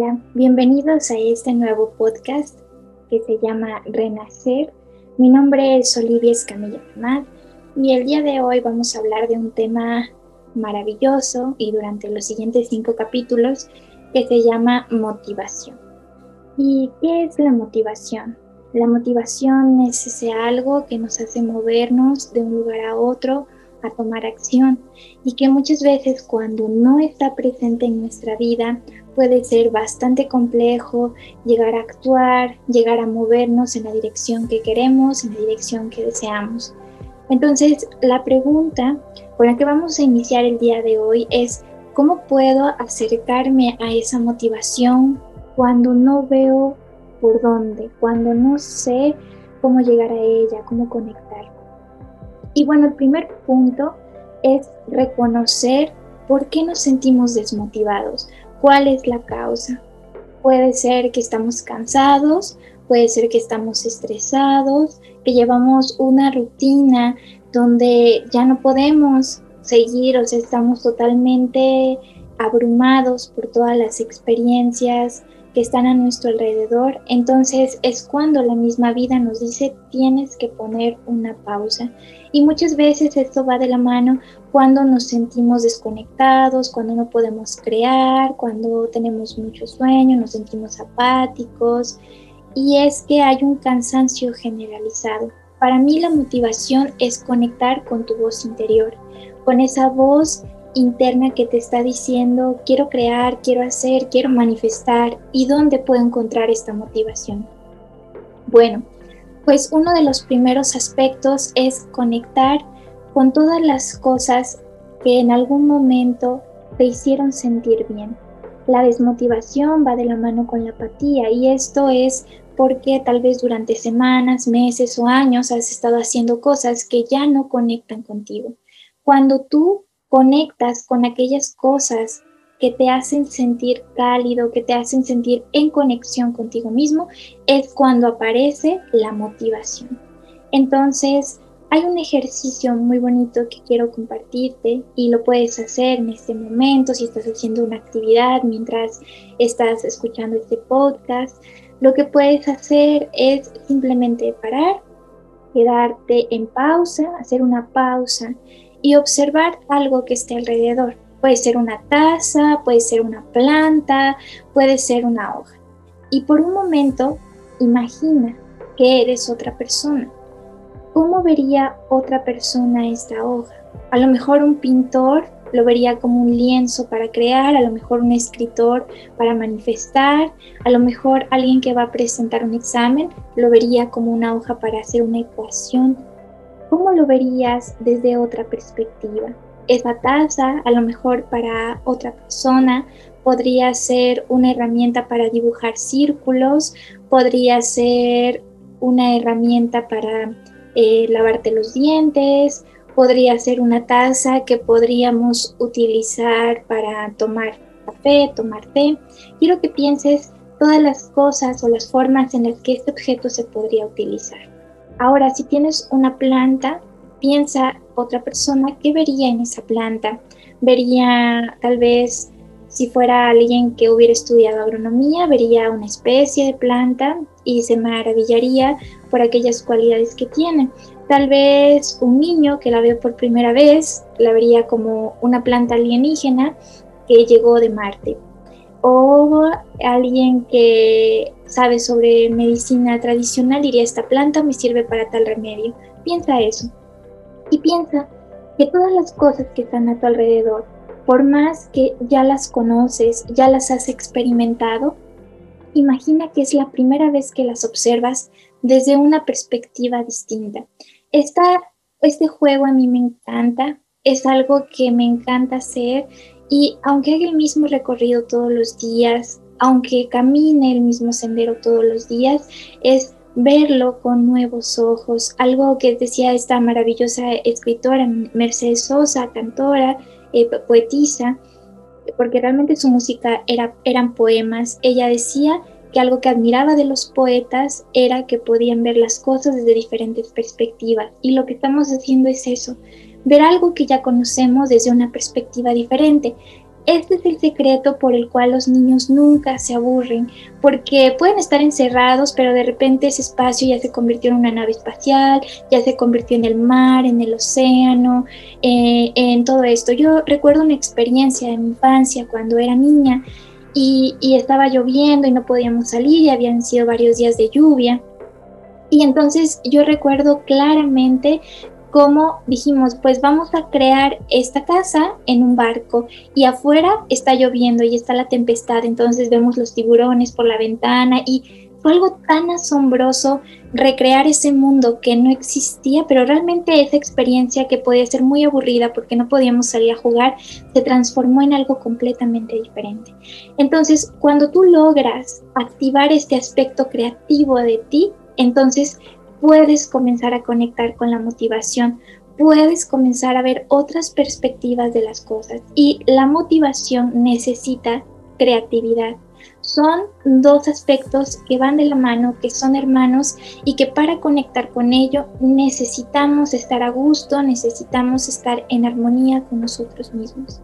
Hola, bienvenidos a este nuevo podcast que se llama Renacer. Mi nombre es Olivia Escamilla Fernández y el día de hoy vamos a hablar de un tema maravilloso y durante los siguientes cinco capítulos que se llama motivación. ¿Y qué es la motivación? La motivación es ese algo que nos hace movernos de un lugar a otro, a tomar acción y que muchas veces cuando no está presente en nuestra vida puede ser bastante complejo llegar a actuar, llegar a movernos en la dirección que queremos, en la dirección que deseamos. Entonces, la pregunta con la que vamos a iniciar el día de hoy es, ¿cómo puedo acercarme a esa motivación cuando no veo por dónde, cuando no sé cómo llegar a ella, cómo conectar. Y bueno, el primer punto es reconocer por qué nos sentimos desmotivados, cuál es la causa. Puede ser que estamos cansados, puede ser que estamos estresados, que llevamos una rutina donde ya no podemos seguir, o sea, estamos totalmente abrumados por todas las experiencias, están a nuestro alrededor, entonces es cuando la misma vida nos dice tienes que poner una pausa. Y muchas veces esto va de la mano cuando nos sentimos desconectados, cuando no podemos crear, cuando tenemos mucho sueño, nos sentimos apáticos. Y es que hay un cansancio generalizado. Para mí la motivación es conectar con tu voz interior, con esa voz interna que te está diciendo, quiero crear, quiero hacer, quiero manifestar y dónde puedo encontrar esta motivación. Bueno, pues uno de los primeros aspectos es conectar con todas las cosas que en algún momento te hicieron sentir bien. La desmotivación va de la mano con la apatía y esto es porque tal vez durante semanas, meses o años has estado haciendo cosas que ya no conectan contigo. Cuando tú conectas con aquellas cosas que te hacen sentir cálido, que te hacen sentir en conexión contigo mismo, es cuando aparece la motivación. Entonces, hay un ejercicio muy bonito que quiero compartirte y lo puedes hacer en este momento si estás haciendo una actividad mientras estás escuchando este podcast. Lo que puedes hacer es simplemente parar, quedarte en pausa, hacer una pausa y observar algo que esté alrededor. Puede ser una taza, puede ser una planta, puede ser una hoja. Y por un momento imagina que eres otra persona. ¿Cómo vería otra persona esta hoja? A lo mejor un pintor lo vería como un lienzo para crear, a lo mejor un escritor para manifestar, a lo mejor alguien que va a presentar un examen lo vería como una hoja para hacer una ecuación ¿cómo lo verías desde otra perspectiva? Esa taza, a lo mejor para otra persona, podría ser una herramienta para dibujar círculos, podría ser una herramienta para eh, lavarte los dientes, podría ser una taza que podríamos utilizar para tomar café, tomar té. Quiero que pienses todas las cosas o las formas en las que este objeto se podría utilizar. Ahora, si tienes una planta, piensa otra persona, ¿qué vería en esa planta? Vería tal vez, si fuera alguien que hubiera estudiado agronomía, vería una especie de planta y se maravillaría por aquellas cualidades que tiene. Tal vez un niño que la ve por primera vez la vería como una planta alienígena que llegó de Marte o alguien que sabe sobre medicina tradicional diría esta planta me sirve para tal remedio. Piensa eso. Y piensa que todas las cosas que están a tu alrededor, por más que ya las conoces, ya las has experimentado, imagina que es la primera vez que las observas desde una perspectiva distinta. Esta, este juego a mí me encanta, es algo que me encanta hacer y aunque haga el mismo recorrido todos los días, aunque camine el mismo sendero todos los días, es verlo con nuevos ojos. Algo que decía esta maravillosa escritora, Mercedes Sosa, cantora, eh, poetisa, porque realmente su música era, eran poemas. Ella decía que algo que admiraba de los poetas era que podían ver las cosas desde diferentes perspectivas. Y lo que estamos haciendo es eso, ver algo que ya conocemos desde una perspectiva diferente. este es el secreto por el cual los niños nunca se aburren, porque pueden estar encerrados, pero de repente ese espacio ya se convirtió en una nave espacial, ya se convirtió en el mar, en el océano, eh, en todo esto. Yo recuerdo una experiencia de mi infancia cuando era niña y, y estaba lloviendo y no podíamos salir y habían sido varios días de lluvia. Y entonces yo recuerdo claramente como dijimos, pues vamos a crear esta casa en un barco y afuera está lloviendo y está la tempestad, entonces vemos los tiburones por la ventana y fue algo tan asombroso recrear ese mundo que no existía, pero realmente esa experiencia que podía ser muy aburrida porque no podíamos salir a jugar, se transformó en algo completamente diferente. Entonces, cuando tú logras activar este aspecto creativo de ti, entonces puedes comenzar a conectar con la motivación, puedes comenzar a ver otras perspectivas de las cosas y la motivación necesita creatividad. Son dos aspectos que van de la mano, que son hermanos y que para conectar con ello necesitamos estar a gusto, necesitamos estar en armonía con nosotros mismos.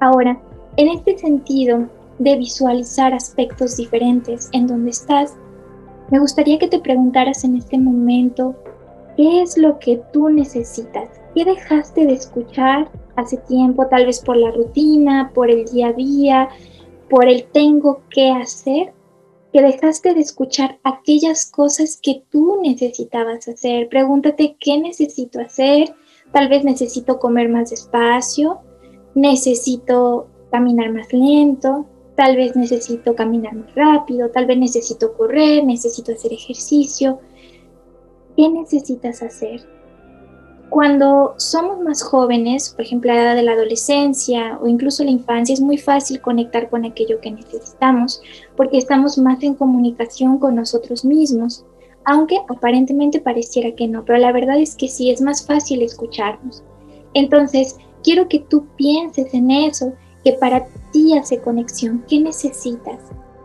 Ahora, en este sentido de visualizar aspectos diferentes en donde estás, me gustaría que te preguntaras en este momento, ¿qué es lo que tú necesitas? ¿Qué dejaste de escuchar hace tiempo, tal vez por la rutina, por el día a día, por el tengo que hacer? Que dejaste de escuchar aquellas cosas que tú necesitabas hacer. Pregúntate qué necesito hacer. Tal vez necesito comer más despacio, necesito caminar más lento, Tal vez necesito caminar más rápido, tal vez necesito correr, necesito hacer ejercicio. ¿Qué necesitas hacer? Cuando somos más jóvenes, por ejemplo a la edad de la adolescencia o incluso la infancia, es muy fácil conectar con aquello que necesitamos porque estamos más en comunicación con nosotros mismos, aunque aparentemente pareciera que no, pero la verdad es que sí, es más fácil escucharnos. Entonces, quiero que tú pienses en eso que para ti hace conexión. ¿Qué necesitas?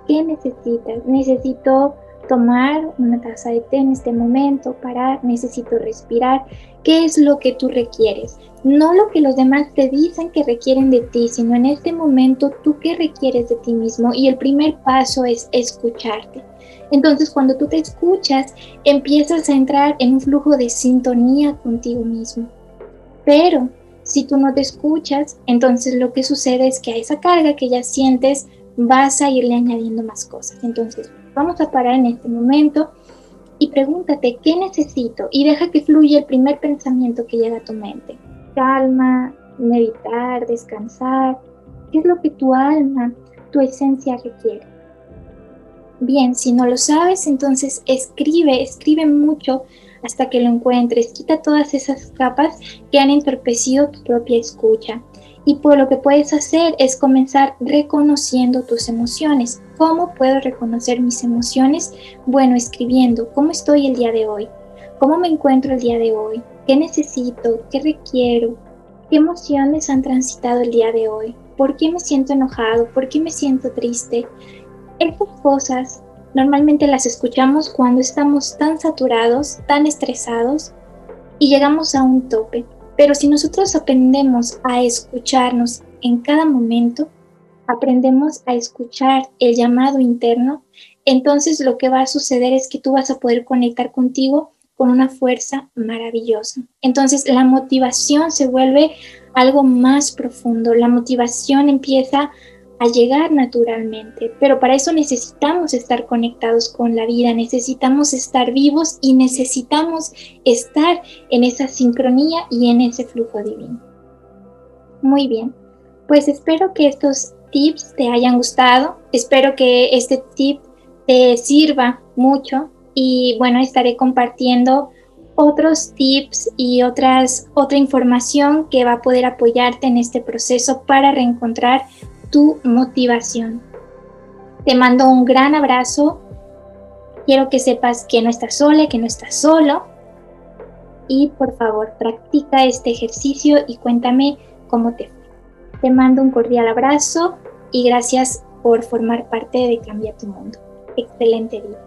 ¿Qué necesitas? Necesito tomar una taza de té en este momento, parar, necesito respirar. ¿Qué es lo que tú requieres? No lo que los demás te dicen que requieren de ti, sino en este momento tú qué requieres de ti mismo. Y el primer paso es escucharte. Entonces cuando tú te escuchas, empiezas a entrar en un flujo de sintonía contigo mismo. Pero si tú no te escuchas, entonces lo que sucede es que a esa carga que ya sientes vas a irle añadiendo más cosas. Entonces, vamos a parar en este momento y pregúntate, ¿qué necesito? Y deja que fluya el primer pensamiento que llega a tu mente. Calma, meditar, descansar. ¿Qué es lo que tu alma, tu esencia requiere? Bien, si no lo sabes, entonces escribe, escribe mucho hasta que lo encuentres. Quita todas esas capas que han entorpecido tu propia escucha. Y por lo que puedes hacer es comenzar reconociendo tus emociones. ¿Cómo puedo reconocer mis emociones? Bueno, escribiendo cómo estoy el día de hoy, cómo me encuentro el día de hoy, qué necesito, qué requiero, qué emociones han transitado el día de hoy, por qué me siento enojado, por qué me siento triste. Estas cosas Normalmente las escuchamos cuando estamos tan saturados, tan estresados y llegamos a un tope. Pero si nosotros aprendemos a escucharnos en cada momento, aprendemos a escuchar el llamado interno, entonces lo que va a suceder es que tú vas a poder conectar contigo con una fuerza maravillosa. Entonces la motivación se vuelve algo más profundo, la motivación empieza a llegar naturalmente, pero para eso necesitamos estar conectados con la vida, necesitamos estar vivos y necesitamos estar en esa sincronía y en ese flujo divino. Muy bien, pues espero que estos tips te hayan gustado, espero que este tip te sirva mucho y bueno, estaré compartiendo otros tips y otras, otra información que va a poder apoyarte en este proceso para reencontrar tu motivación. Te mando un gran abrazo. Quiero que sepas que no estás sola, que no estás solo. Y por favor, practica este ejercicio y cuéntame cómo te fue. Te mando un cordial abrazo y gracias por formar parte de Cambia tu Mundo. Excelente día.